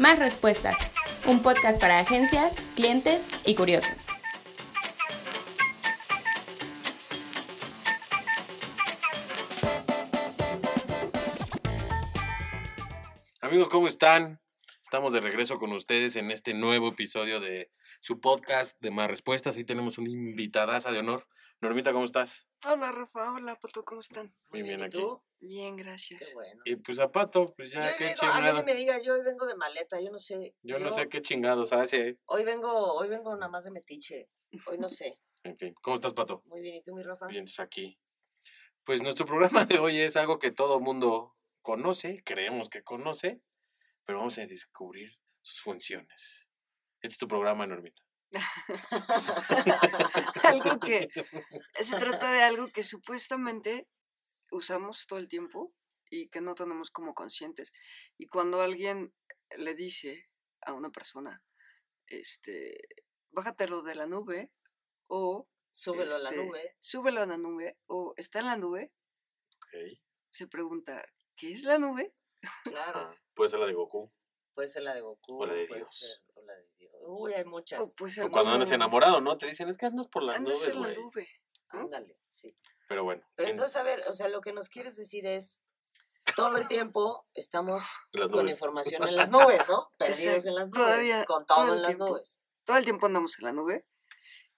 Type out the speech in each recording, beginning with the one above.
Más Respuestas, un podcast para agencias, clientes y curiosos. Amigos, ¿cómo están? Estamos de regreso con ustedes en este nuevo episodio de su podcast de Más Respuestas. Hoy tenemos una invitadaza de honor. Normita, ¿cómo estás? Hola Rafa, hola Pato, ¿cómo están? Muy bien ¿y aquí. tú? Bien, gracias. Qué bueno. Y pues a Pato, pues Yo ya, hoy qué vengo- a mí chingado. ni me digas, yo hoy vengo de maleta, yo no sé. Yo no sé qué chingados hace. Hoy vengo, hoy vengo nada más de metiche. Hoy no sé. En fin, ¿cómo estás, Pato? Muy bien, ¿y tú, mi Rafa? Bien, pues aquí. Pues nuestro programa de hoy es algo que todo mundo conoce, creemos que conoce, pero vamos a descubrir sus funciones. Este es tu programa, Normita. algo que se trata de algo que supuestamente usamos todo el tiempo y que no tenemos como conscientes. Y cuando alguien le dice a una persona, este, bájatelo de la nube o Súbelo a la este, nube. súbelo a la nube o está en la nube, se pregunta, ¿qué es la nube? Claro. Ajá. Puede ser la de Goku. Puede ser la de Goku. O la de puede Dios. ser o la de Dios. Uy, hay muchas. O O cuando andas enamorado, ¿no? Te dicen, es que andas por las "Andas nubes, en la nube. Ándale, sí. Pero bueno. Pero en entonces, a ver, o sea, lo que nos quieres decir es, todo el tiempo estamos con información en las nubes, ¿no? Perdidos en las nubes, todavía, con todo en las tiempo. nubes. Todo el tiempo andamos en la nube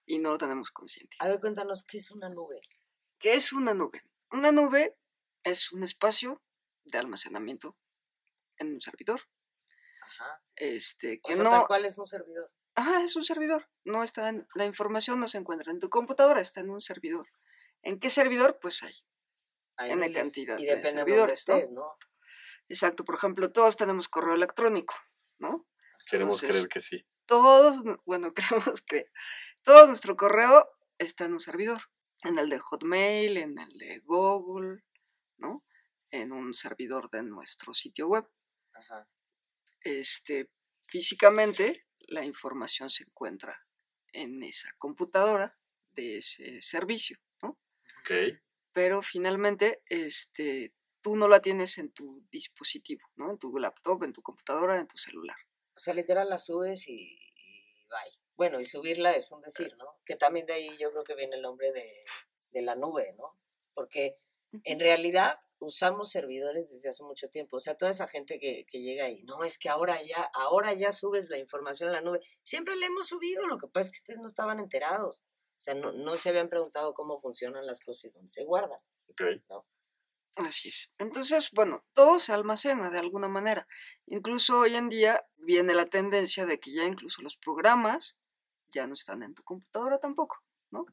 y no lo tenemos consciente. A ver, cuéntanos, ¿qué es una nube? ¿Qué es una nube? Una nube es un espacio de almacenamiento en un servidor. Ajá. Este, O que sea, no. tal cual es un servidor. Ajá, es un servidor. No está en- la información no se encuentra en tu computadora, está en un servidor. ¿En qué servidor? Pues hay. Hay N miles, cantidad Y de depende de dónde servidores, ¿no? estés, ¿no? Exacto, por ejemplo, todos tenemos correo electrónico, ¿no? Queremos entonces- creer que sí. Todos, bueno, creemos que todo nuestro correo está en un servidor. En el de Hotmail, en el de Google, ¿no? En un servidor de nuestro sitio web. Ajá. Este, físicamente la información se encuentra en esa computadora de ese servicio, ¿no? Ok. Pero finalmente este, tú no la tienes en tu dispositivo, ¿no? En tu laptop, en tu computadora, en tu celular. O sea, literal la subes y, y bye. Bueno, y subirla es un decir, ¿no? Que también de ahí yo creo que viene el nombre de, de la nube, ¿no? Porque en realidad usamos servidores desde hace mucho tiempo. O sea, toda esa gente que, que llega ahí, no, es que ahora ya, ahora ya subes la información a la nube. Siempre la hemos subido, lo que pasa es que ustedes no estaban enterados. O sea, no, no se habían preguntado cómo funcionan las cosas y dónde se guardan. Ok. Así es. Entonces, bueno, todo se almacena de alguna manera. Incluso hoy en día viene la tendencia de que ya incluso los programas ya no están en tu computadora tampoco, ¿no?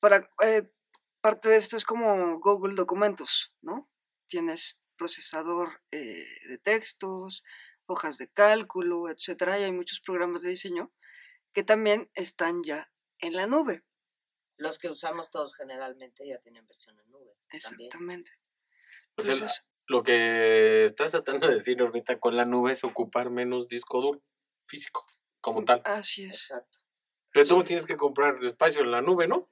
Para, eh, parte de esto es como Google Documentos, ¿no? Tienes procesador eh, de textos, hojas de cálculo, etcétera, y hay muchos programas de diseño que también están ya en la nube. Los que usamos todos generalmente ya tienen versión en nube. Exactamente. O sea, Entonces, lo que estás tratando de decir, Normita, con la nube es ocupar menos disco duro físico, como tal. así es. Exacto. Pero tú tienes que comprar espacio en la nube, ¿no?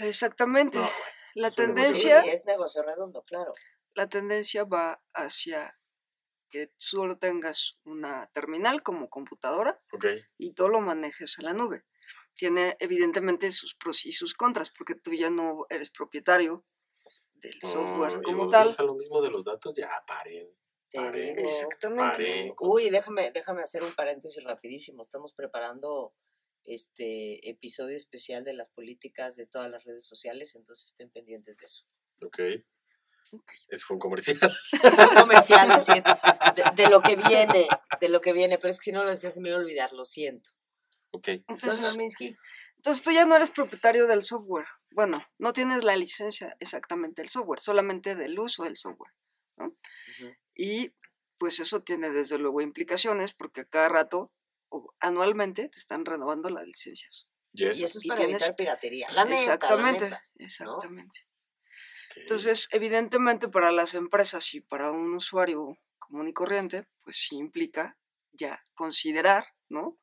Exactamente. No, la tendencia, Sí, es negocio redondo, claro. la tendencia va hacia que solo tengas una terminal como computadora Ok. y todo lo manejes en la nube. Tiene evidentemente sus pros y sus contras, porque tú ya no eres propietario del software como tal. a lo mismo de los datos, ya paren. Paren. Exactamente. Paren. Uy, déjame, déjame hacer un paréntesis rapidísimo. Estamos preparando este episodio especial de las políticas de todas las redes sociales, entonces estén pendientes de eso. Ok. Ok. Ese fue un comercial. Comercial, lo siento. De, de lo que viene, de lo que viene, pero es que si no lo decía se me iba a olvidar, lo siento. ok. Entonces, Entonces, tú ya no eres propietario del software. Bueno, no tienes la licencia exactamente del software, solamente del uso del software. ujú, Y pues eso tiene desde luego implicaciones porque a cada rato anualmente te están renovando las licencias. Yes. y eso es Y para tienes- evitar piratería. La neta, la exactamente, neta. exactamente. Entonces, evidentemente para las empresas y para un usuario común y corriente, pues sí implica ya considerar, ¿no?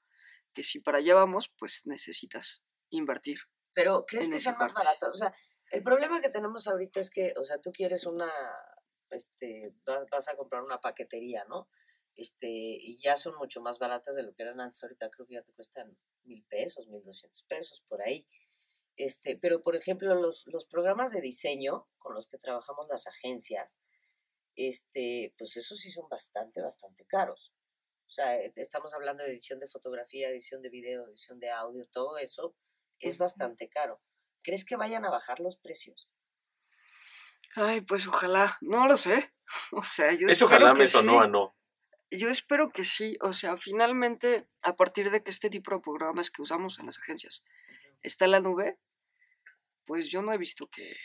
Que si para allá vamos, pues necesitas invertir. Pero, ¿crees que sean más parte. baratas? O sea, el problema que tenemos ahorita es que, o sea, tú quieres una, este, va- vas a comprar una paquetería, ¿no? Este, y ya son mucho más baratas de lo que eran antes. Ahorita creo que ya te cuestan mil pesos, mil doscientos pesos, por ahí. Este, pero, por ejemplo, los, los programas de diseño con los que trabajamos las agencias, este, pues esos sí son bastante, bastante caros. O sea, eh, estamos hablando de edición de fotografía, edición de video, edición de audio, todo eso es bastante caro. ¿Crees que vayan a bajar los precios? Ay, pues ojalá, no lo sé. O sea, yo Eso ojalá me sonó sí. a no. Yo espero que sí. O sea, finalmente, a partir de que este tipo de programas que usamos en las agencias está en la nube, pues yo no he visto que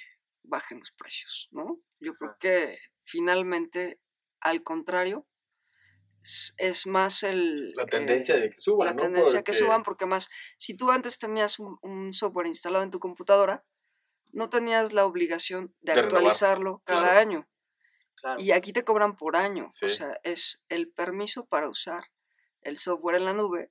bajen los precios, ¿no? Yo creo que finalmente, al contrario, es, es más el... La tendencia eh, de que suban, la ¿no? tendencia que Porque- suban, porque más, si tú antes tenías un, un software instalado en tu computadora, no tenías la obligación de, De renovar, actualizarlo cada claro. año. Claro. Y aquí te cobran por año. Sí. O sea, es el permiso para usar el software en la nube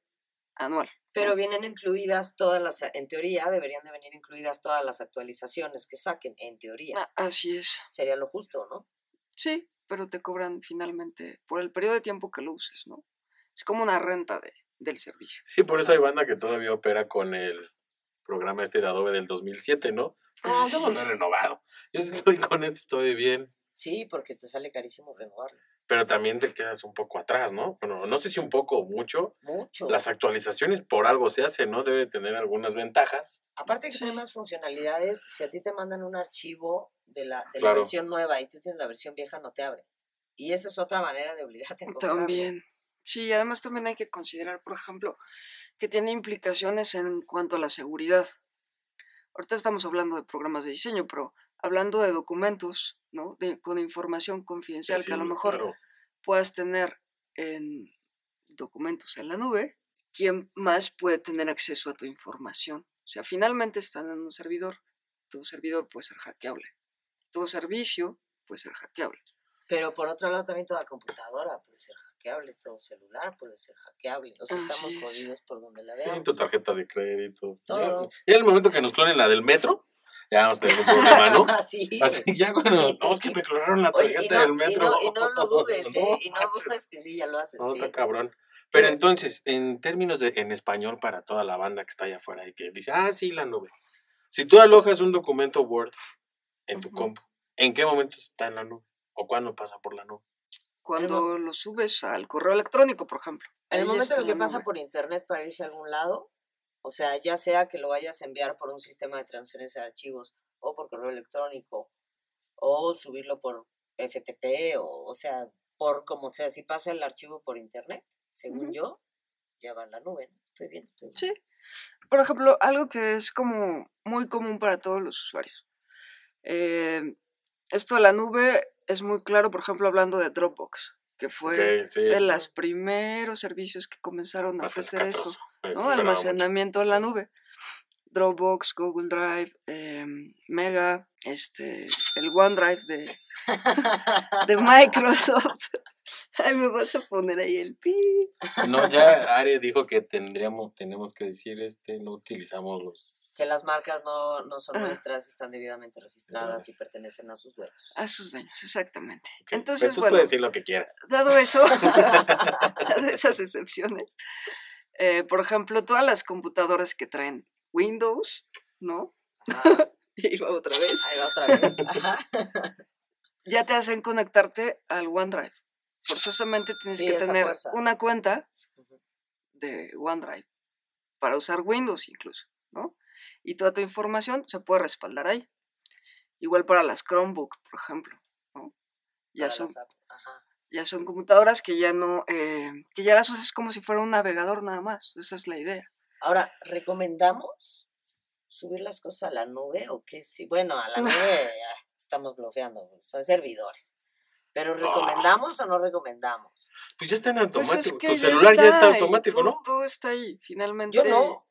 anual. Pero vienen incluidas todas las, en teoría, deberían de venir incluidas todas las actualizaciones que saquen, en teoría. Ah, Así es. Sería lo justo, ¿no? Sí, pero te cobran finalmente por el periodo de tiempo que lo uses, ¿no? Es como una renta de, del servicio. Sí, por eso hay banda que todavía opera con el programa este de Adobe del 2007, ¿no? No, Así no lo he renovado. Yo estoy con esto, estoy bien. Sí, porque te sale carísimo renovarlo. Pero también te quedas un poco atrás, ¿no? Bueno, no sé si un poco o mucho. Mucho. Las actualizaciones por algo se hacen, ¿no? Debe tener algunas ventajas. Aparte que tiene Sí. más funcionalidades, si a ti te mandan un archivo de la, de la versión nueva y tú tienes la versión vieja, no te abre. Y esa es otra manera de obligarte a comprarlo. También. Sí, además también hay que considerar, por ejemplo, que tiene implicaciones en cuanto a la seguridad. Ahorita estamos hablando de programas de diseño, pero hablando de documentos, ¿no? De, con información confidencial que a lo Sí, mejor claro. puedas tener en documentos en la nube, ¿quién más puede tener acceso a tu información? O sea, finalmente están en un servidor. Tu servidor puede ser hackeable. Tu servicio puede ser hackeable. Pero por otro lado también toda computadora puede ser hackeable, todo celular puede ser hackeable. O sea, estamos jodidos por donde la Sí, veamos. tu tarjeta de crédito. Todo. Ya, en el momento que nos clonen la del metro, ya vamos a tener un problema, ¿no? sí. Así, ya cuando, sí. no, es que me clonaron la Oye, tarjeta y, del y, metro. no, y no lo dudes, ¿eh? No, Y no dudes que sí, ya lo hacen, No, sí. está cabrón. Pero entonces, en términos de en español para toda la banda que está allá afuera y que dice, ah, sí, la nube. Si tú alojas un documento Word en tu Ujú. compu, ¿en qué momento está en la nube? ¿O cuándo pasa por la nube? Cuando lo subes al correo electrónico, por ejemplo. En el momento en el que pasa nube. por internet para irse a algún lado, o sea, ya sea que lo vayas a enviar por un sistema de transferencia de archivos o por correo electrónico o subirlo por FTP o, o sea, por como sea, si pasa el archivo por internet, según yo, ya va en la nube, ¿no? Estoy bien, estoy bien. Sí. Por ejemplo, algo que es como muy común para todos los usuarios. Eh, esto de la nube es muy claro, por ejemplo, hablando de Dropbox, que fue sí. de los primeros servicios que comenzaron a Bastante ofrecer eso, ¿no? desesperaba mucho. Almacenamiento en la nube. Dropbox, Google Drive, em, Mega, este, el OneDrive de, de Microsoft. Ay, me vas a poner ahí el pi. No, ya Are dijo que tendríamos, tenemos que decir, este, no utilizamos los... Que las marcas no, no son Ah. nuestras, están debidamente registradas y pertenecen a sus dueños. A sus dueños, exactamente. Entonces, pues tú bueno, puedes decir lo que quieras. dado eso, dado esas excepciones, eh, por ejemplo, todas las computadoras que traen Windows, ¿no? Ajá, Y va otra vez, ahí va otra vez. Ajá. ya te hacen conectarte al OneDrive. Forzosamente tienes Sí, que tener fuerza. una cuenta de OneDrive para usar Windows incluso, ¿no? Y toda tu información se puede respaldar ahí. Igual para las Chromebook, por ejemplo, ¿no? Ya Para son, Ajá. Ya son computadoras que ya no, eh, que ya las usas como si fuera un navegador nada más. Esa es la idea. Ahora, ¿recomendamos subir las cosas a la nube o qué? Sí, bueno, a la nube ya estamos bloqueando, son servidores. Pero ¿recomendamos o no recomendamos? Pues ya está en Pues automático. es que tu ya celular ya está ahí, automático, todo, ¿no? Todo está ahí, finalmente. Yo no,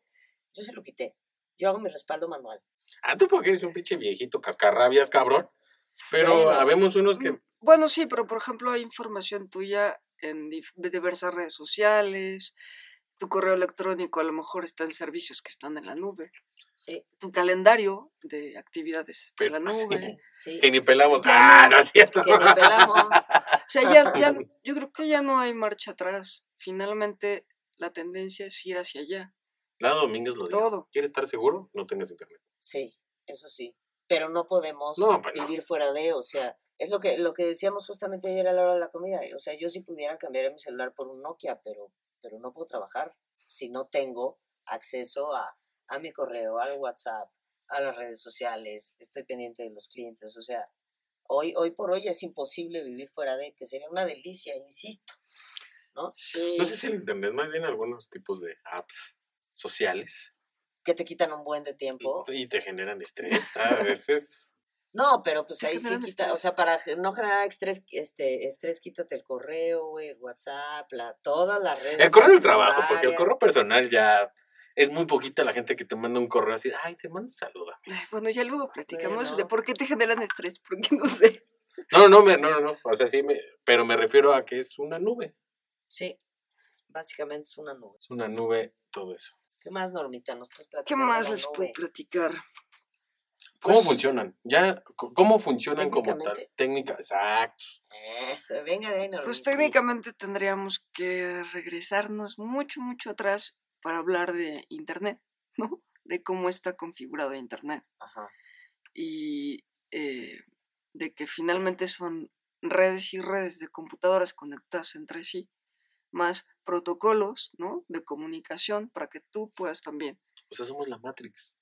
yo se lo quité. Yo hago mi respaldo manual. Ah, tú porque eres un pinche viejito cascarrabias, cabrón. Pero Bueno. habemos unos que... Bueno, sí, pero por ejemplo hay información tuya en diversas redes sociales, tu correo electrónico a lo mejor está en servicios que están en la nube, Sí, tu calendario de actividades está en la nube. sí. que ni pelamos. Ya Ah, no. no es cierto. Que ni pelamos. O sea, ya, ya, yo creo que ya no hay marcha atrás. Finalmente, la tendencia es ir hacia allá. Lado Domínguez lo dijo. Todo. ¿Quieres estar seguro? No tengas internet. Sí, eso sí. Pero no podemos No, pues no. vivir fuera de, o sea, es lo que, lo que decíamos justamente ayer a la hora de la comida. O sea, yo si pudiera cambiar mi celular por un Nokia, pero, pero no puedo trabajar si no tengo acceso a, a mi correo, al WhatsApp, a las redes sociales, estoy pendiente de los clientes. O sea, hoy, hoy por hoy es imposible vivir fuera de, que sería una delicia, insisto. Sí. No sé si el internet, más bien algunos tipos de apps sociales Que te quitan un buen de tiempo. y te generan estrés. A veces. No, pero pues ahí sí quita, o estrés. sea, para no generar estrés, este, estrés, quítate el correo, güey, el WhatsApp, la, todas las redes. El correo del trabajo, porque el correo personal ya es muy poquita la gente que te manda un correo así, ay, te mando un saludo. amigo". Ay, Bueno, ya luego platicamos de por qué te generan estrés, porque no sé. No, no, me- no, no, no, o sea, sí, me, pero me refiero a que es una nube. Sí, básicamente es una nube. Es una nube, todo eso. ¿Qué más, Normita? ¿Nos puedes ¿Qué platicar de más les puedo platicar? ¿Cómo Pues- funcionan? Ya, ¿cómo funcionan como tal? Técnica, exacto. Eso, venga de ahí, Pues técnicamente tendríamos que regresarnos mucho, mucho atrás para hablar de Internet, ¿no? De cómo está configurado Internet. Ajá, y eh, de que finalmente son redes y redes de computadoras conectadas entre sí, más protocolos, ¿no? De comunicación para que tú puedas también. O sea, somos la Matrix.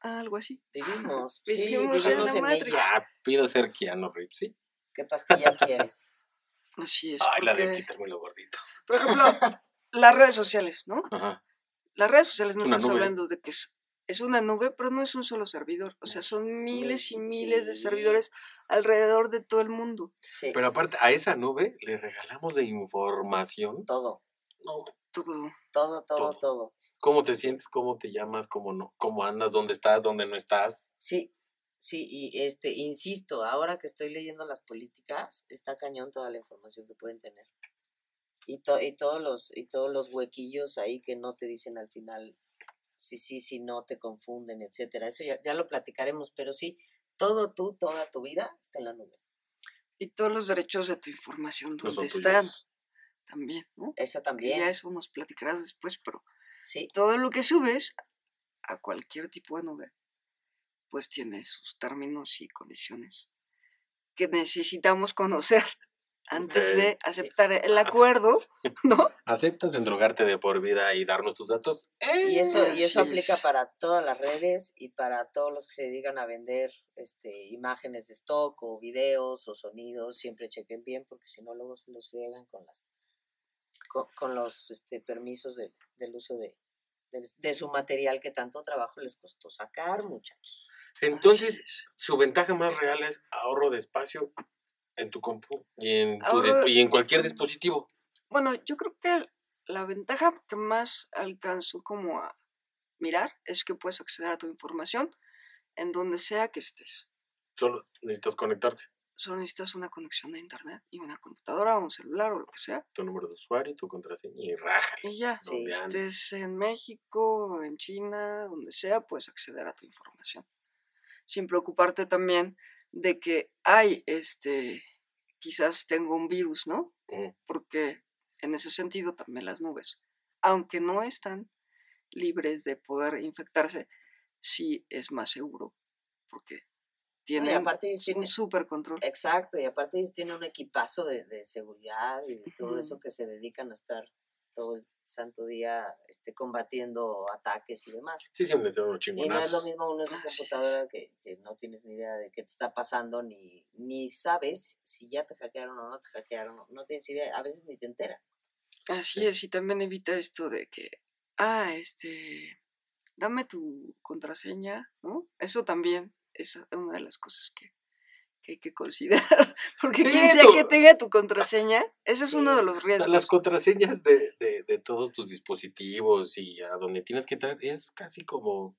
Algo así. vivimos, sí, Vivimos en vivimos en ella. Ya, pido ser Keanu Reeves, ¿sí? ¿Qué pastilla quieres? Así es. Ay, la de porque, quitarme lo gordito. por ejemplo, las redes sociales, ¿no? Ajá. Las redes sociales no Es estás nube. hablando de que es, es una nube, pero no es un solo servidor. O sea, son miles y miles de servidores alrededor de todo el mundo. Sí, Pero aparte, a esa nube le regalamos de información. todo, No. Todo. todo, todo, Todo. todo. ¿Cómo te sientes? ¿Cómo te llamas? ¿Cómo no? ¿Cómo andas? ¿Dónde estás? ¿Dónde no estás? Sí, sí, y este, insisto, ahora que estoy leyendo las políticas, está cañón toda la información que pueden tener. Y, to- y todos los, y todos los huequillos ahí que no te dicen al final si sí, si no, te confunden, etcétera. Eso ya, ya lo platicaremos, pero sí, todo tú, toda tu vida está en la nube. Y todos los derechos de tu información, No son ¿dónde tuyos. están? También, ¿no? Esa Que también. ya eso nos platicarás después, pero Sí, todo lo que subes a cualquier tipo de nube, pues tiene sus términos y condiciones que necesitamos conocer antes de sí. aceptar el acuerdo, ¿no? ¿Aceptas endrogarte de por vida y darnos tus datos? Y eso, y eso Así aplica es. para todas las redes y para todos los que se dedican a vender este, imágenes de stock o videos o sonidos. Siempre chequen bien porque si no luego se los friegan con las con, con los este, permisos de- del uso de, de su material que tanto trabajo les costó sacar, muchachos. Entonces, su ventaja más real es ahorro de espacio en tu compu y en, tu Ahorro- y en cualquier dispositivo. Bueno, yo creo que la ventaja que más alcanzo como a mirar es que puedes acceder a tu información en donde sea que estés. Solo necesitas conectarte. Solo necesitas una conexión a internet y una computadora o un celular o lo que sea. Tu número de usuario, tu contraseña y rájale. Y ya, andes. estés en México, en China, donde sea, puedes acceder a tu información. Sin preocuparte también de que hay este, quizás tengo un virus, ¿no? Ujú. Porque en ese sentido también las nubes, aunque no están libres de poder infectarse, sí es más seguro, porque No, y tienen aparte ellos tienen, super control. exacto, y aparte ellos tienen un equipazo de, de seguridad y de todo eso que se dedican a estar todo el santo día este, combatiendo ataques y demás. Sí, siempre son unos Y no es lo mismo uno en su Así es. computadora que, que no tienes ni idea de qué te está pasando, ni, ni sabes si ya te hackearon o no te hackearon, no, no tienes idea, a veces ni te enteras. Así Sí. es, y también evita esto de que, ah, este, dame tu contraseña, ¿no? Eso también es una de las cosas que, que hay que considerar, porque Sí, quien sea tu- que tenga tu contraseña, ese es uno de los O sea, riesgos. Las contraseñas de, de, de todos tus dispositivos y a donde tienes que entrar es casi como...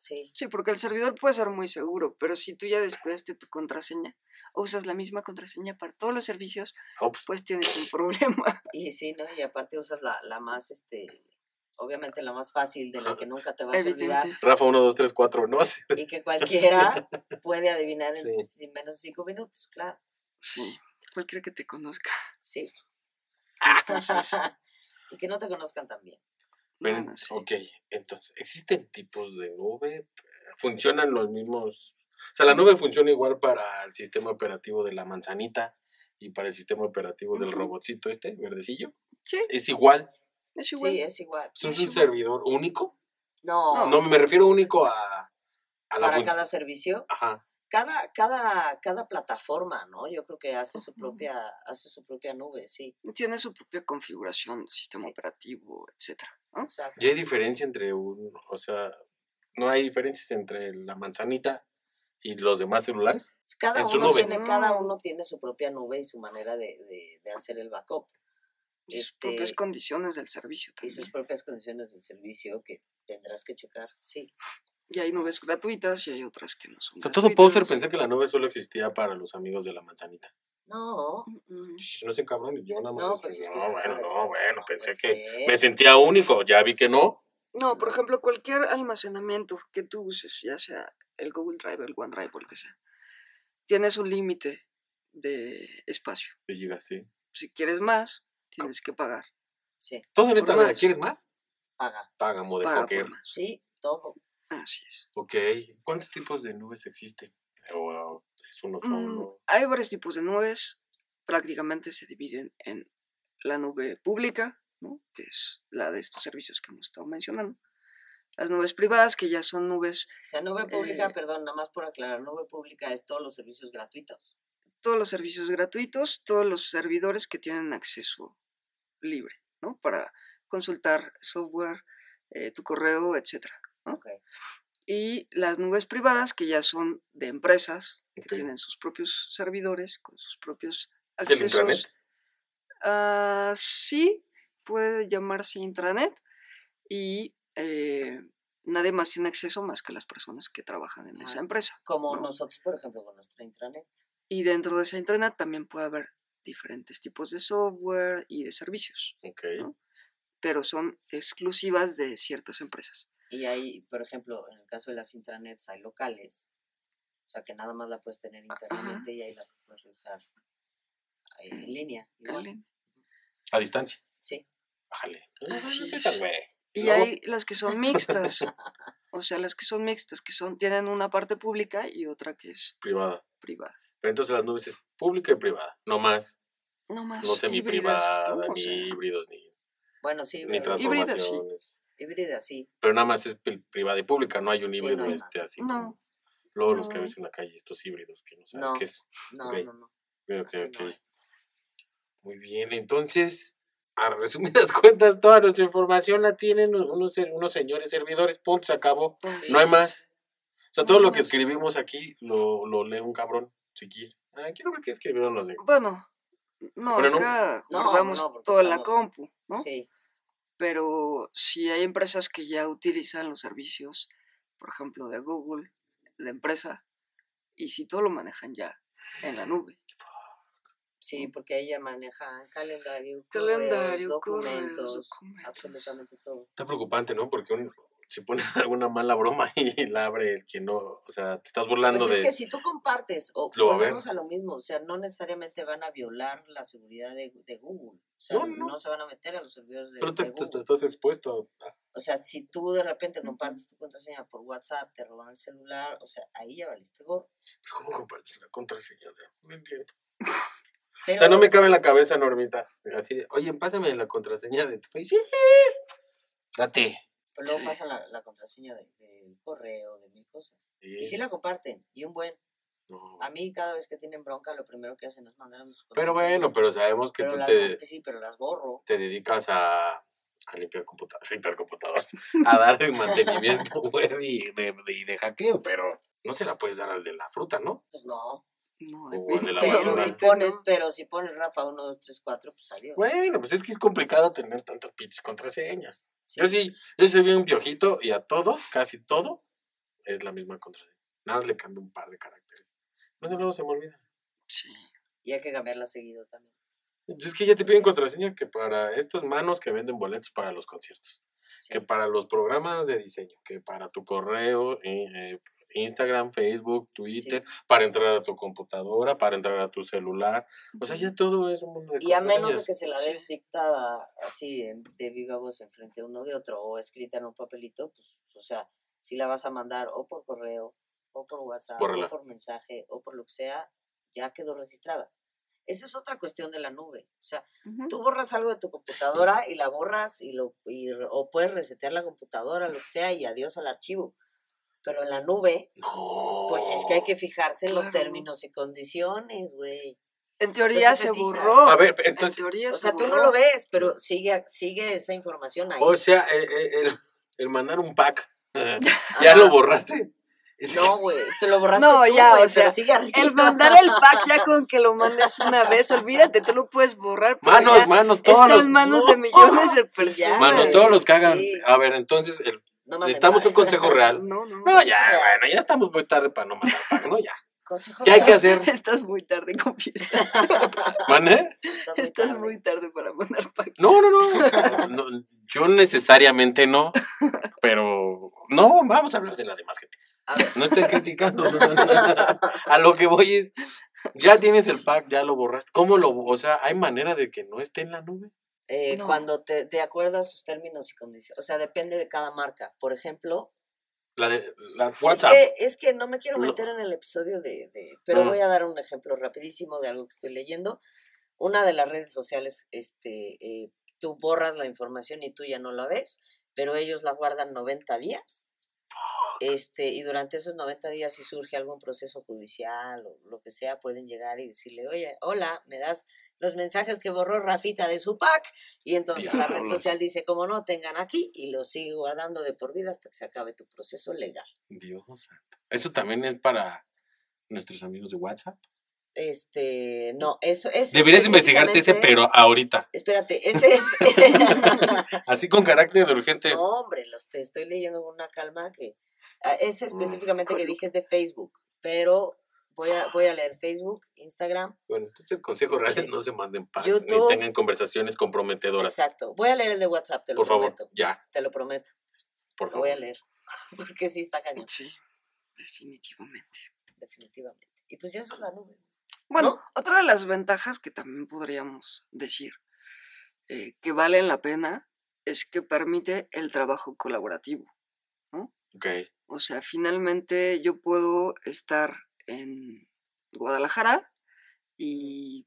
Sí, Sí, porque el servidor puede ser muy seguro, pero si tú ya descuidaste tu contraseña o usas la misma contraseña para todos los servicios, oh, pues, pues tienes un problema. y sí, ¿no? Y aparte usas la, la más, este, obviamente la más fácil, de la que nunca te vas a olvidar. Rafa 1, 2, 3, 4, ¿no? y que cualquiera puede adivinar en sin menos de cinco minutos, claro. Sí. cualquiera que te conozca. Sí. Entonces, y que no te conozcan también. Pero, bueno, sí. Ok, entonces, ¿existen tipos de nube? ¿Funcionan los mismos? O sea, la nube funciona igual para el sistema operativo de la manzanita y para el sistema operativo del robotcito este, verdecillo. Sí, ¿Es igual? Es igual. Sí, es igual. ¿Es un servidor único? No, No, me refiero único a, a la para cada servicio, Ajá. cada, cada, cada plataforma, ¿no? Yo creo que hace su propia, hace su propia nube, sí. Tiene su propia configuración, sistema Sí. operativo, etcétera. ¿no? Exacto. ¿Y hay diferencia entre un, o sea, no hay diferencias entre la manzanita y los demás celulares? Cada uno tiene, cada No. uno tiene su propia nube y su manera de, de, de hacer el backup. Y sus Este, propias condiciones del servicio y también. sus propias condiciones del servicio que tendrás que checar, sí. Y hay nubes gratuitas y hay otras que no son O sea, todo poser gratuitas. pensé que la nube solo existía para los amigos de la manzanita. No, Shh, No sé, cabrón, yo nada más. No, pues es que no, no bueno, no, bueno, no pensé puede que ser. me sentía único, ya vi que no. No, por ejemplo, cualquier almacenamiento que tú uses, ya sea el Google Drive, el OneDrive o el que sea, tienes un límite de espacio. Y llega así. Si quieres más, tienes que pagar. sí, Todo en esta vida. ¿quieres más? paga. Paga, motherfucker. Sí, todo. Así es. Ok. ¿Cuántos tipos de nubes existen? O es uno Mm, solo. hay varios tipos de nubes. Prácticamente se dividen en la nube pública, ¿no? que es la de estos servicios que hemos estado mencionando. Las nubes privadas, que ya son nubes, O sea, nube pública, Eh, perdón, nada más por aclarar, nube pública es todos los servicios gratuitos. Todos los servicios gratuitos, todos los servidores que tienen acceso libre, ¿no? Para consultar software, eh, tu correo, etcétera. ¿no? Ok. Y las nubes privadas, que ya son de empresas, que tienen sus propios servidores, con sus propios ¿Es el intranet? accesos. Ah, sí, puede llamarse intranet y eh, nadie más tiene acceso más que las personas que trabajan en esa Ajá. empresa. Como ¿no? nosotros, por ejemplo, con nuestra intranet. Y dentro de esa intranet también puede haber diferentes tipos de software y de servicios, Ok. ¿no? pero son exclusivas de ciertas empresas. Y ahí, por ejemplo, en el caso de las intranets hay locales. O sea, que nada más la puedes tener internamente y ahí las puedes usar ahí en línea. igual. A distancia. Sí. Bájale. Seas güey. Y Luego- hay las que son mixtas, o sea, las que son mixtas, que son tienen una parte pública y otra que es Privada. privada. Pero entonces las nubes es pública y privada. No más. No más No semi híbridas, privada, ¿no? Ni sea, híbridos, ni, Bueno, sí, ni híbrida, Híbrida, sí. transformaciones. híbrida, sí. Pero nada más es pri- privada y pública, no hay un Sí, híbrido no hay este más. así. no, Luego los que ves en la calle, estos híbridos que no sabes No. qué es. No, no, no. Ok, ok. Muy bien, entonces, a resumidas cuentas, toda nuestra información la tienen unos, unos señores servidores, punto, se acabó. así No hay es. más. O sea, todo lo que escribimos aquí lo, lo lee un cabrón, si quiere. Ah, quiero ver qué escribieron los de... Bueno, no, Bueno, no. acá No, guardamos no, toda la compu, ¿no? Sí, Pero si hay empresas que ya utilizan los servicios, por ejemplo, de Google, la empresa, y si todo lo manejan ya en la nube. sí, porque ahí ya manejan calendario, Calendario, correos, correos, documentos, documentos. absolutamente todo. Está preocupante, ¿no? Porque un- si pones alguna mala broma y la abre el que no, o sea, te estás burlando Pues es de... que si tú compartes, o Lo a lo mismo, o sea, no necesariamente van a violar la seguridad de, de Google. O sea, No, no, no. se van a meter a los servidores de, Pero te, de estás expuesto a... O sea, si tú de repente compartes tu contraseña por WhatsApp, te roban el celular, o sea, ahí ya valiste gorro. ¿Pero ¿Cómo compartes la contraseña? No entiendo. Pero, O sea, no me cabe en la cabeza, Normita. Así oye, pásame la contraseña de tu Facebook. Date. Pero luego Sí. pasan la, la contraseña de- del correo, de mil cosas. Y Sí. la comparten, y un buen. No. A mí cada vez que tienen bronca, lo primero que hacen es mandarme sus Pero bueno, pero sabemos que Pero tú las, te, sí, pero las borro. te dedicas a, a limpiar computadores, limpiar computadores, a dar el mantenimiento web y de, de, y de hackeo, pero no se la puedes dar al de la fruta, ¿no? Pues no. No, Pero si pones, no. pero si pones Rafa 1, 2, 3, 4, pues adiós. Bueno, pues es que es complicado tener tantas pinches contraseñas. Sí. Yo sí, yo soy bien piojito y a todo, casi todo, es la misma contraseña. Nada más le cambio un par de caracteres. No, luego se me olvida. Sí. Y hay que cambiarla seguido también. Es que ya te piden contraseña que para estos manos que venden boletos para los conciertos, Sí. que para los programas de diseño, que para tu correo, eh, eh, Instagram, Facebook, Twitter, para entrar a tu computadora, para entrar a tu celular. O sea, ya todo es un mundo de Y a menos de que se la Sí. des dictada así de viva voz enfrente uno de otro o escrita en un papelito, pues, o sea, si la vas a mandar o por correo, o por WhatsApp, Bórrala. o por mensaje, o por lo que sea, ya quedó registrada. Esa es otra cuestión de la nube. O sea, Ujú. tú borras algo de tu computadora y la borras y lo y o puedes resetear la computadora, lo que sea, y adiós al archivo. Pero en la nube, No. pues es que hay que fijarse en los términos y condiciones, güey. En teoría te se fijas. borró. A ver, en entonces, teoría O se sea, tú no lo ves, pero sigue, sigue esa información ahí. o sea, el, el- el- mandar un pack, ¿ya lo borraste? No, güey, te lo borraste No, tú, ya, o sea, sigue arriba. El mandar el pack ya con que lo mandes una vez, olvídate, tú lo puedes borrar. Manos, manos, todos está los... manos de millones de Sí, ya, personas. Manos, todos los que hagan... Sí. A ver, entonces, el- No necesitamos un consejo real. No, no. No, ya, bueno, ya estamos muy tarde para no mandar pack, ¿no? Ya. Consejo ¿Qué hay que hacer? Estás muy tarde, confiesa. ¿Mané? Estás muy Estás tarde. muy tarde para mandar pack. No, no, no, no. Yo necesariamente no, pero no, vamos a hablar de la demás gente. A ver, No estoy criticando. a lo que voy es, ya tienes el pack, ya lo borraste. ¿Cómo lo, o sea, hay manera de que no esté en la nube? Eh, No. cuando te, de acuerdo a sus términos y condiciones, o sea, depende de cada marca. Por ejemplo, La de la es WhatsApp. que, es que no me quiero No. meter en el episodio de, de- pero Mm. voy a dar un ejemplo rapidísimo de algo que estoy leyendo. Una de las redes sociales, este, eh, tú borras la información y tú ya no la ves, pero ellos la guardan 90 días. Este, y durante esos 90 días, si surge algún proceso judicial o lo que sea, pueden llegar y decirle, oye, hola, me das los mensajes que borró Rafita de su pack. Y entonces la red social dice, como no, tengan aquí y lo sigue guardando de por vida hasta que se acabe tu proceso legal. Dios santo. Eso también es para nuestros amigos de WhatsApp. Este, no, eso es. Deberías investigarte ese, pero ahorita. Espérate, ese es. Así con carácter urgente. no, hombre, los te estoy leyendo con una calma que. ah, Ese específicamente que dije es de Facebook, pero voy a, voy a leer Facebook, Instagram. Bueno, entonces el consejo real es Este, no se manden packs YouTube. ni tengan conversaciones comprometedoras. Exacto. Voy a leer el de WhatsApp, te lo Por favor, prometo. ya, Te lo prometo. por Lo favor. voy a leer. Porque sí está cañón, Sí, definitivamente. definitivamente. Y pues ya eso es la nube. Bueno, ¿No? otra de las ventajas que también podríamos decir eh, que valen la pena es que permite el trabajo colaborativo. Ok. O sea, finalmente yo puedo estar en Guadalajara y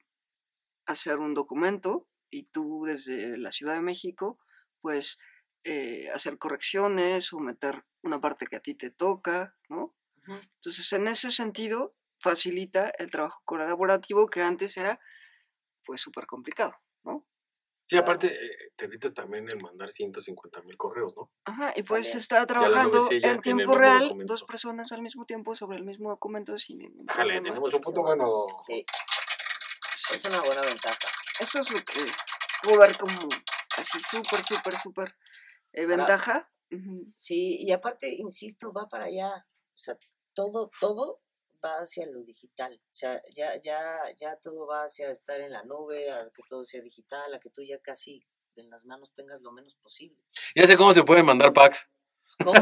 hacer un documento y tú desde la Ciudad de México, pues eh, hacer correcciones o meter una parte que a ti te toca, ¿no? Entonces, en ese sentido, facilita el trabajo colaborativo que antes era, pues, súper complicado. Sí, aparte, eh, te evitas también el mandar 150 mil correos, ¿no? Ajá, y puedes También. estar la trabajando en tiempo real, documento. dos personas al mismo tiempo sobre el mismo documento sin ningún problema. tenemos un punto bueno. Sí, Sí, es una buena ventaja. Eso es lo que puedo ver como así súper, súper, súper eh, ventaja. Sí, y aparte, insisto, va para allá. O sea, todo, todo va hacia lo digital. O sea, ya, ya, ya todo va hacia estar en la nube, a que todo sea digital, a que tú ya casi en las manos tengas lo menos posible. Ya sé cómo se pueden mandar packs. ¿Cómo?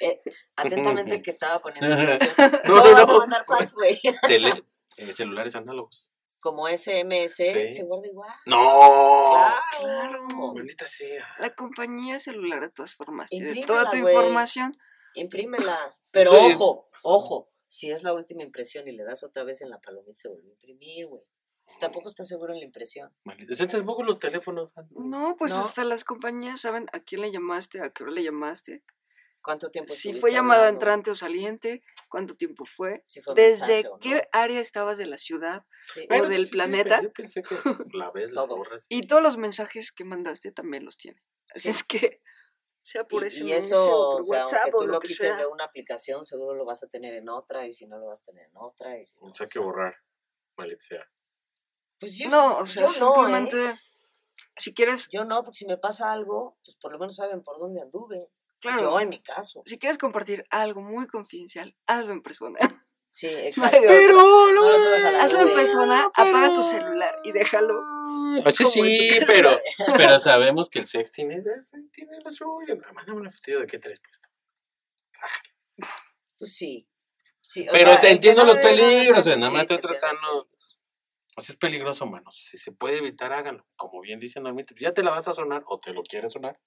Eh, atentamente el que estaba poniendo atención. No, No, no, vas a no. mandar packs, güey. Tele- eh, celulares análogos. Como SMS, Sí. se guarda igual. ¡No! Claro. Maldita sea. La compañía celular, de todas formas, tiene toda tu información. Imprímela. Pero Estoy- ojo, ojo. Si es la última impresión y le das otra vez en la palomita, se vuelve a imprimir, güey. Si tampoco estás seguro en la impresión. Tampoco los teléfonos. No, pues No. hasta las compañías saben a quién le llamaste, a qué hora le llamaste, ¿Cuánto tiempo si fue llamada hablando? entrante o saliente, cuánto tiempo fue, Si fue desde mensaje o no. qué área estabas de la ciudad Sí. o del sí, planeta. Yo pensé que la ves, la borras. y todos los mensajes que mandaste también los tiene. Así Sí. es que, sea por y, SMS y eso, o o por sea, WhatsApp aunque o tú lo lo que quites sea. de una aplicación, seguro lo vas a tener en otra, y si no lo vas a tener en otra, y si no, O sea, o que sea, borrar. Maldita sea. Pues yo, No, o sea, yo no, ¿eh? simplemente, si quieres, Yo no, porque si me pasa algo, pues por lo menos saben por dónde anduve. claro, Yo en mi caso. si quieres compartir algo muy confidencial, hazlo en persona. Sí, No exacto. Pero No lo subas a la Hazlo en persona, apaga tu celular y déjalo. Como en sí, pero, pero sabemos que el sexting es, tiene lo suyo. Mándame una de qué traes puesto. Pues sí. sí o Pero sea, entiendo los nada, peligros, sí, nada más estoy se pierde tratando-. O sea, es peligroso, manos. Si se puede evitar, háganlo. Como bien dice pues ya te la vas a sonar o te lo quieres sonar.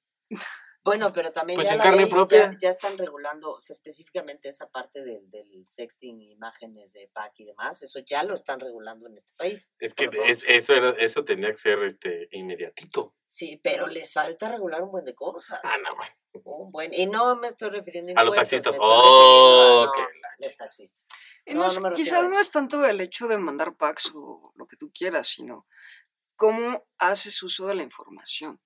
Bueno, pero también Pues ya, en la carne ley propia. Ya, ya están regulando, o sea, específicamente esa parte del, del sexting, imágenes de pack y demás, eso ya lo están regulando en este país. Es que es- eso era, eso tenía que ser este inmediatito. Sí, pero les falta regular un buen de cosas. Ah, no, bueno. Un buen, y no me estoy refiriendo A los taxistas. Oh, a, no, los taxistas. Y No, no, no quizás no es tanto el hecho de mandar packs o lo que tú quieras, sino cómo haces uso de la información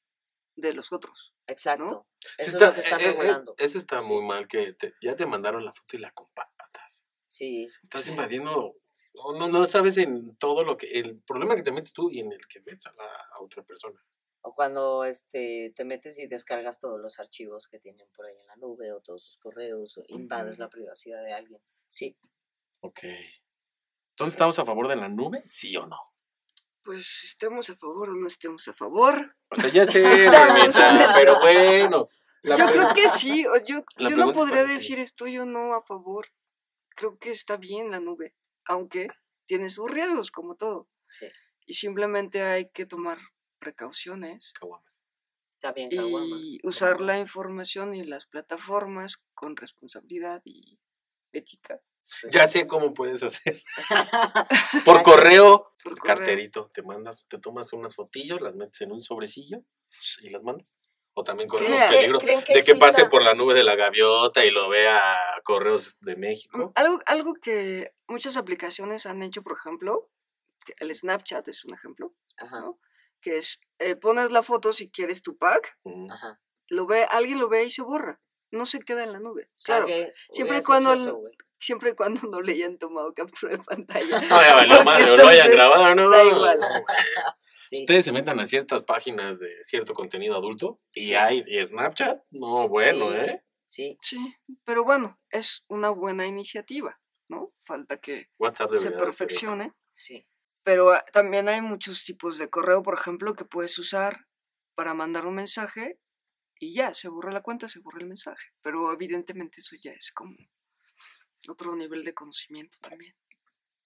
de los otros. Exacto. Eso está- es lo que están eh, eh, regulando. Eso está Sí. muy mal, que te- ya te mandaron la foto y la compartas. Sí. Estás Sí. invadiendo, no, no, no sabes en todo lo que, el problema que te metes tú y en el que metes a la a otra persona. O cuando este, te metes y descargas todos los archivos que tienen por ahí en la nube o todos sus correos o invades la privacidad de alguien. Sí. Ok. Entonces, ¿estamos a favor de la nube? ¿Sí o no? Pues estemos a favor o no estemos a favor. O sea, ya sé, pero bueno. la yo creo que sí, yo, yo no podría decir estoy o no a favor. Creo que está bien la nube, aunque tiene sus riesgos como todo. Sí. Y simplemente hay que tomar precauciones Caguamas. También caguamas. y usar la información y las plataformas con responsabilidad y ética. Pues, Ya sé cómo puedes hacer. Por correo, Por correo. carterito, te mandas, te tomas unas fotillos, las metes en un sobrecillo y las mandas. O también ¿Creen corremos que- peligro que de que pase por la nube de la gaviota y lo vea Correos de México. Algo, algo que muchas aplicaciones han hecho, por ejemplo, el Snapchat es un ejemplo, Ajá, ¿no? que es eh, pones la foto si quieres tu pack, Mm. ajá. lo ve, alguien lo ve y se borra, no se queda en la nube. Claro, siempre y cuando el-. Siempre y cuando no le hayan tomado captura de pantalla. No, ya valió Porque madre, o lo hayan grabado, no. da igual. Sí. Ustedes se metan a ciertas páginas de cierto contenido adulto y Sí. hay y Snapchat, no, bueno, Sí. ¿eh? Sí, Sí, pero bueno, es una buena iniciativa, ¿no? Falta que WhatsApp se perfeccione. sí. Pero ah, también hay muchos tipos de correo, por ejemplo, que puedes usar para mandar un mensaje y ya, se borra la cuenta, se borra el mensaje. Pero evidentemente eso ya es como otro nivel de conocimiento también.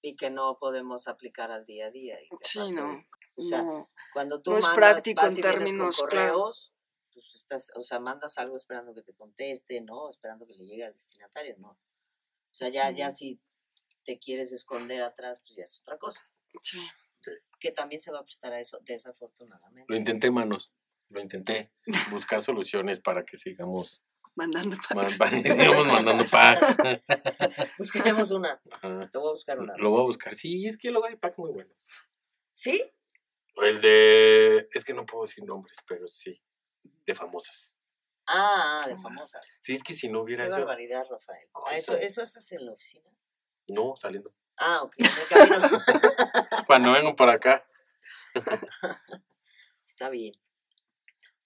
Y que no podemos aplicar al día a día. y que Sí, no. O sea, no. Cuando tú No es mandas, práctico en y vienes con términos, claro. correos, pues estás, o sea, mandas algo esperando que te conteste, ¿no? Esperando que le llegue al destinatario, ¿no? O sea, ya, ya si te quieres esconder atrás, pues ya es otra cosa. Sí. Que también se va a prestar a eso, desafortunadamente. Lo intenté, manos. Lo intenté. Buscar soluciones para que sigamos, Mandando man- packs. pa- sigamos mandando packs. Buscaremos una. Ajá. Te voy a buscar una. Lo voy a buscar. Sí, es que luego hay packs muy buenos. ¿Sí? El de. Es que no puedo decir nombres, pero sí. De famosas. Ah, de famosas. Sí, es que si no Qué hubiera eso. barbaridad, Rafael. Ah, eso, eso haces en la oficina. No, saliendo. Ah, ok. Cuando vengo por acá. Está bien.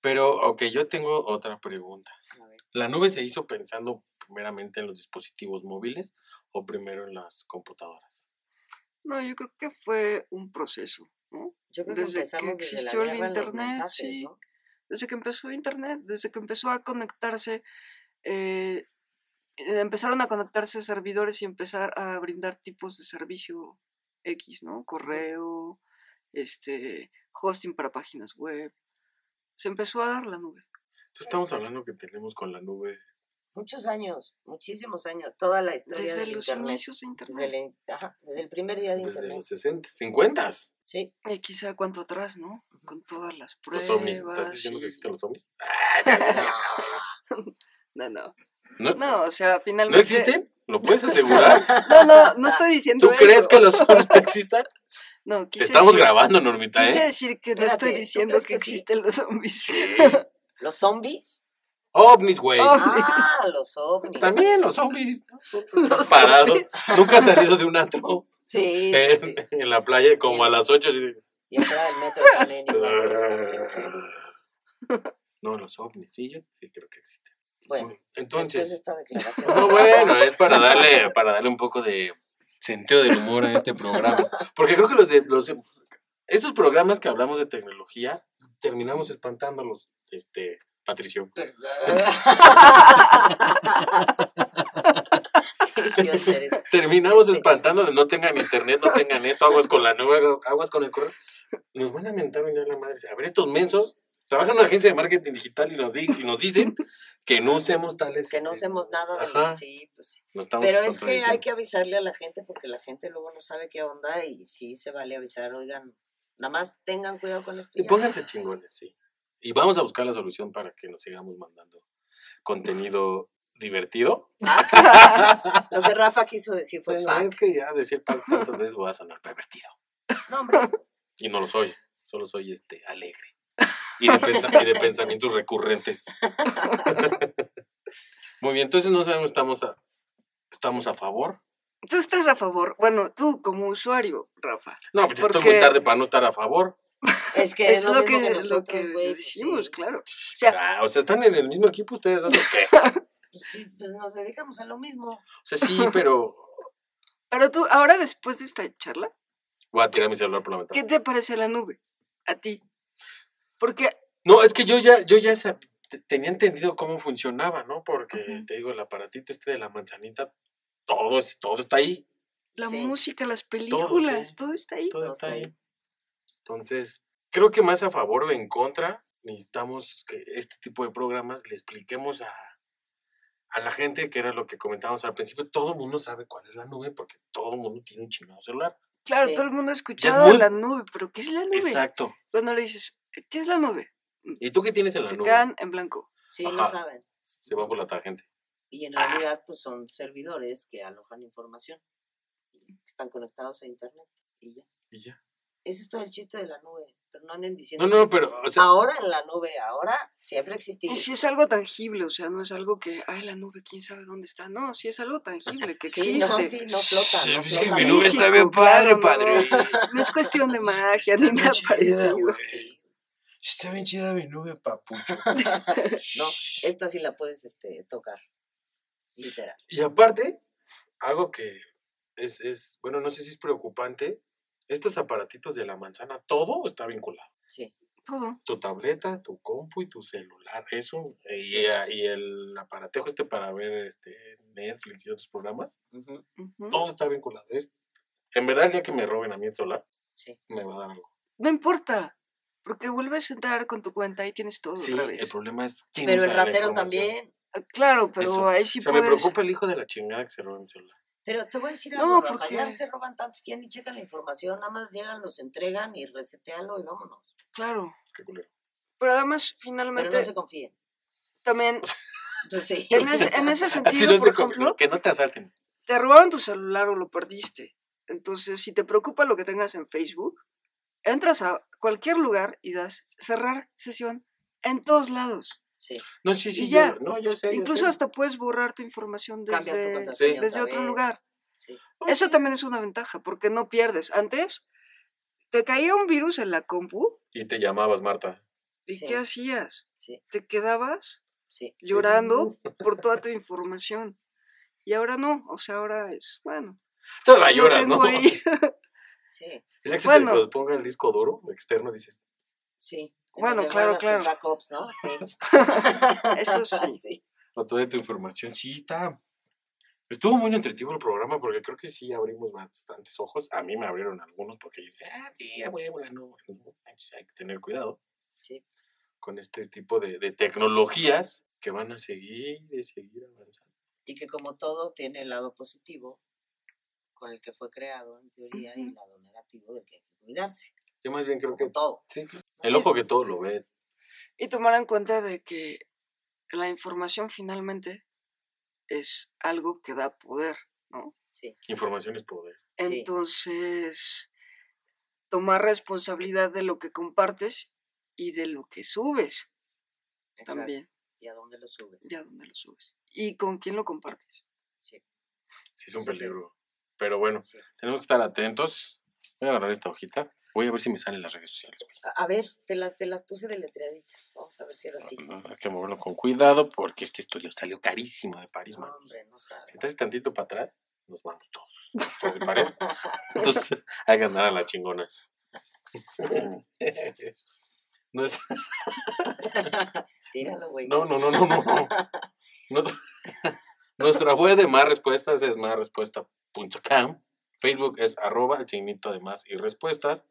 Pero, ok, yo tengo otra pregunta. A ver. ¿La nube se hizo pensando primeramente en los dispositivos móviles o primero en las computadoras? No, yo creo que fue un proceso, ¿no? Yo creo que Desde que empezamos desde la existió el internet, mensajes, sí. ¿no? Desde que empezó Internet, desde que empezó a conectarse, eh, eh, empezaron a conectarse servidores y empezar a brindar tipos de servicio X, ¿no? Correo, este, hosting para páginas web. Se empezó a dar la nube. Entonces estamos hablando que tenemos con la nube. Muchos años, muchísimos años, toda la historia Desde del los internet. inicios de Internet. Desde el, ajá, desde el primer día de Desde internet. los 60, 50. Sí. Y quizá cuánto atrás, ¿no? Con todas las Los pruebas. ovnis. ¿Estás diciendo que y- existen los ovnis? No, no. ¿No, No, o sea, ¿No finalmente. existen? ¿Lo puedes asegurar? No, no, no estoy diciendo ¿Tú eso. crees que los ovnis existan? No, Te quise estamos decir- grabando, Normita, Quise ¿eh? decir que no Espérate, estoy ¿tú diciendo que, que sí? existen los zombies. Sí. ¿Los zombies? Ovnis, güey. Oh. Ah, los ovnis. También los ovnis. Parados. zombies. Nunca has salido de un antro Sí, sí, en, sí. en la playa como a las 8. Y afuera del metro también. No, los ovnis, sí, yo sí creo que existen. Bueno, después de entonces, esta declaración. no, bueno, es para darle, para darle un poco de sentido del humor a este programa. Porque creo que los de los estos programas que hablamos de tecnología, terminamos espantándolos, este, Patricio. Terminamos Sí. espantando de no tengan internet, no tengan esto, aguas con la nube, aguas con el correo. Nos van a mentar venir la madre. A ver, estos mensos trabajan en una agencia de marketing digital y nos, di- y nos dicen que no usemos tales. Que no eh, hacemos nada de Ajá. sí, pues estamos Pero es que hay que avisarle a la gente porque la gente luego no sabe qué onda y sí se vale avisar, oigan, nada más tengan cuidado con esto. Y pónganse chingones, sí. Y vamos a buscar la solución para que nos sigamos mandando contenido divertido. Lo que Rafa quiso decir fue Sí, pack. es que ya decir pack tantas veces voy a sonar pervertido. No, hombre, Y no lo soy, solo soy este alegre. Y de, y de pensamientos recurrentes. Muy bien, entonces no sabemos, estamos a, estamos a favor. Tú estás a favor. Bueno, tú como usuario, Rafa. No, pues ya estoy Porque- muy tarde para no estar a favor. Es que Es lo mismo que, lo nosotros, que decimos, sí. claro. O sea, Ah, o sea, están en el mismo equipo ustedes, ¿no? ¿O qué? Pues sí, pues nos dedicamos a lo mismo. O sea, sí, pero pero tú, ahora después de esta charla, voy a tirar mi celular por la ventana. ¿qué te parece la nube? A ti. Porque, No, es que yo ya, yo ya tenía entendido cómo funcionaba, ¿no? Porque te digo, el aparatito este de la manzanita, todo, es- todo está ahí. la Sí. música, las películas, sí. todo está ahí. Todo está ahí. Entonces, creo que más a favor o en contra, necesitamos que este tipo de programas le expliquemos a, a la gente, que era lo que comentábamos al principio, todo el mundo sabe cuál es la nube porque todo el mundo tiene un chingado celular. Claro, Sí. todo el mundo ha escuchado muy- la nube, pero ¿qué es la nube? Exacto. Cuando le dices, ¿qué es la nube? ¿Y tú qué tienes en la Se nube? quedan en blanco. Sí, lo Ajá. saben. Se va por la tangente. Y en Ah. realidad, pues son servidores que alojan información y están conectados a internet y ya. Y ya. Ese es todo el chiste de la nube. Pero no anden diciendo. No, no, pero, o sea, ahora en la nube, ahora siempre ha existido. Y si es algo tangible, o sea, no es algo que, ay, la nube, quién sabe dónde está. No, si es algo tangible, que Sí, existe. no, sí, no flota. no pues es que flota. mi nube está bien padre, padre. No es cuestión de magia ni nada parecido. Sí. Está bien chida mi nube, papucho. No, esta sí la puedes este, tocar. Literal. Y aparte, algo que es, es, bueno, no sé si es preocupante, estos aparatitos de la manzana, todo está vinculado. Sí. Todo. Tu tableta, tu compu y tu celular. Es un, eh, y, Sí. y el aparatejo este para ver este Netflix y otros programas, todo está vinculado. Es, en verdad, el día que me roben a mí el celular, Sí. me va a dar algo. No importa, porque vuelves a entrar con tu cuenta y tienes todo Sí, otra el vez. problema es quién Pero el ratero también. Ah, Claro, pero Eso. ahí sí o sea, me preocupa el hijo de la chingada que se robe mi celular. Pero te voy a decir No, algo, Rafa, porque- ya se roban tantos que ya ni checan la información, nada más llegan, los entregan y reseteanlo y vámonos. Claro. Qué culero. Pero además, Pero finalmente, no se confíen. también, Entonces, sí. en ese, en ese sentido, no es por ejemplo, que no te asalten. te robaron tu celular o lo perdiste. Entonces, si te preocupa lo que tengas en Facebook, entras a cualquier lugar y das cerrar sesión en todos lados. Sí. No, sí, sí, yo, ya. no, yo sé. yo Incluso sé. hasta puedes borrar tu información tu desde, desde otro vez. lugar. Sí. Eso también es una ventaja, porque no pierdes. Antes, te caía un virus en la compu, Y te llamabas, Marta. ¿y Sí. qué hacías? Sí, Te quedabas sí. llorando por toda tu información. Y ahora no, o sea, ahora es, bueno, Todavía lo lloras, ¿no? tengo ahí. Sí, El que Bueno. te ponga el disco duro externo, dices, sí. En Bueno, claro, claro. backups, ¿no? Sí. Eso sí. sí. con toda tu información. Sí, está. Estuvo muy nutritivo el programa porque creo que sí abrimos bastantes ojos. A mí me abrieron algunos porque yo decía, ah, sí, a huevo, la nube". Entonces, Hay que tener cuidado Sí. con este tipo de, de tecnologías que van a seguir y seguir avanzando. Y que como todo tiene el lado positivo con el que fue creado en teoría y el lado negativo de que hay que cuidarse. Yo más bien creo Como que todo. sí, el ojo que todo lo ve. Y tomar en cuenta de que la información finalmente es algo que da poder, ¿no? Sí. Información es poder. Sí. Entonces, tomar responsabilidad de lo que compartes y de lo que subes Exacto. también, ¿Y a dónde lo subes? ya donde lo subes. Y con quién lo compartes. Sí. Sí, es un Sí, peligro. Pero bueno, sí. tenemos que estar atentos. Voy a agarrar esta hojita. Voy a ver si me salen las redes sociales. güey. A, ver, te las, te las puse deletreaditas. Vamos a ver si ahora sí. Ah, Hay que moverlo con cuidado porque este estudio salió carísimo de París, No, man. hombre, no sabes. Si haces tantito para atrás, nos vamos todos. de París. Entonces, hay que andar a las chingonas. Nues- Tíralo, güey. No, no, no, no, no. no. Nuestra- Nuestra web de más respuestas es másrespuesta.com. Facebook es arroba el signito de más y respuestas.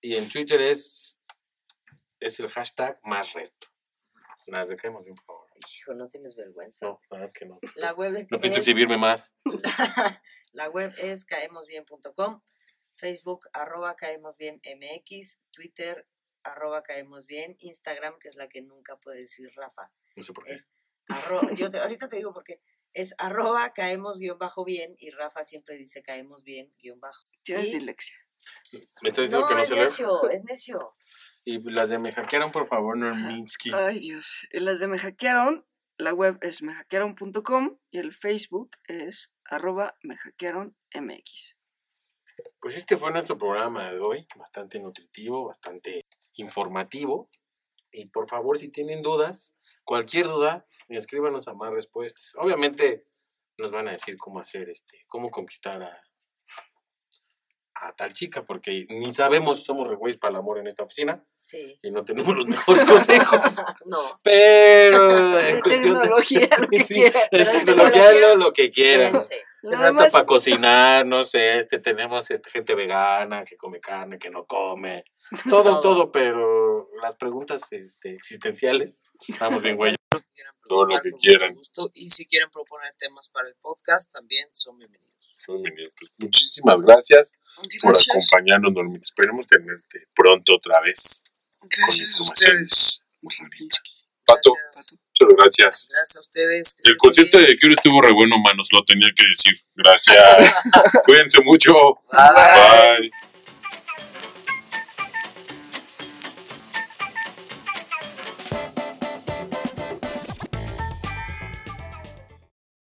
Y en Twitter es, es el hashtag más resto. Las dejemos bien, por favor. Hijo, no tienes vergüenza. No, la verdad que no. La web No pienso es, exhibirme más. la web es caemosbien.com, Facebook arroba caemosbien MX, Twitter arroba caemosbien, Instagram, que es la que nunca puede decir Rafa, No sé por qué. es arroba, yo te- ahorita te digo por qué, es arroba caemos guion bajo bien y Rafa siempre dice caemos bien guion bajo. Tienes dislexia. ¿Me estás diciendo No, que no es se lee? necio, es necio. Y las de me hackearon, por favor, Norminsky. Ay, Dios. Y las de Me Hackearon, la web es mehackearon.com y el Facebook es arroba mehackearonmx. Pues este fue nuestro programa de hoy, bastante nutritivo, bastante informativo. Y por favor, si tienen dudas, cualquier duda, escríbanos a más respuestas. Obviamente nos van a decir cómo hacer, este, cómo conquistar a, a tal chica, porque ni sabemos, somos re güeyes para el amor en esta oficina Sí. y no tenemos los mejores consejos. No, Pero De tecnología, lo que Sí, quieran. tecnología, lo, lo que quieran. demás, para cocinar, no sé, este, tenemos este, gente vegana que come carne, que no come, todo, Todo. todo, pero las preguntas este, existenciales, estamos bien, güey. Todo lo que quieran. gusto. Y si quieren proponer temas para el podcast, también son bienvenidos. Pues muchísimas gracias, por acompañarnos, Normita. Esperemos tenerte pronto otra vez. gracias a ustedes. Pato, muchas gracias. gracias a ustedes. El concierto de Cure estuvo re bueno, manos, lo tenía que decir. Gracias. Cuídense mucho. Bye. Bye.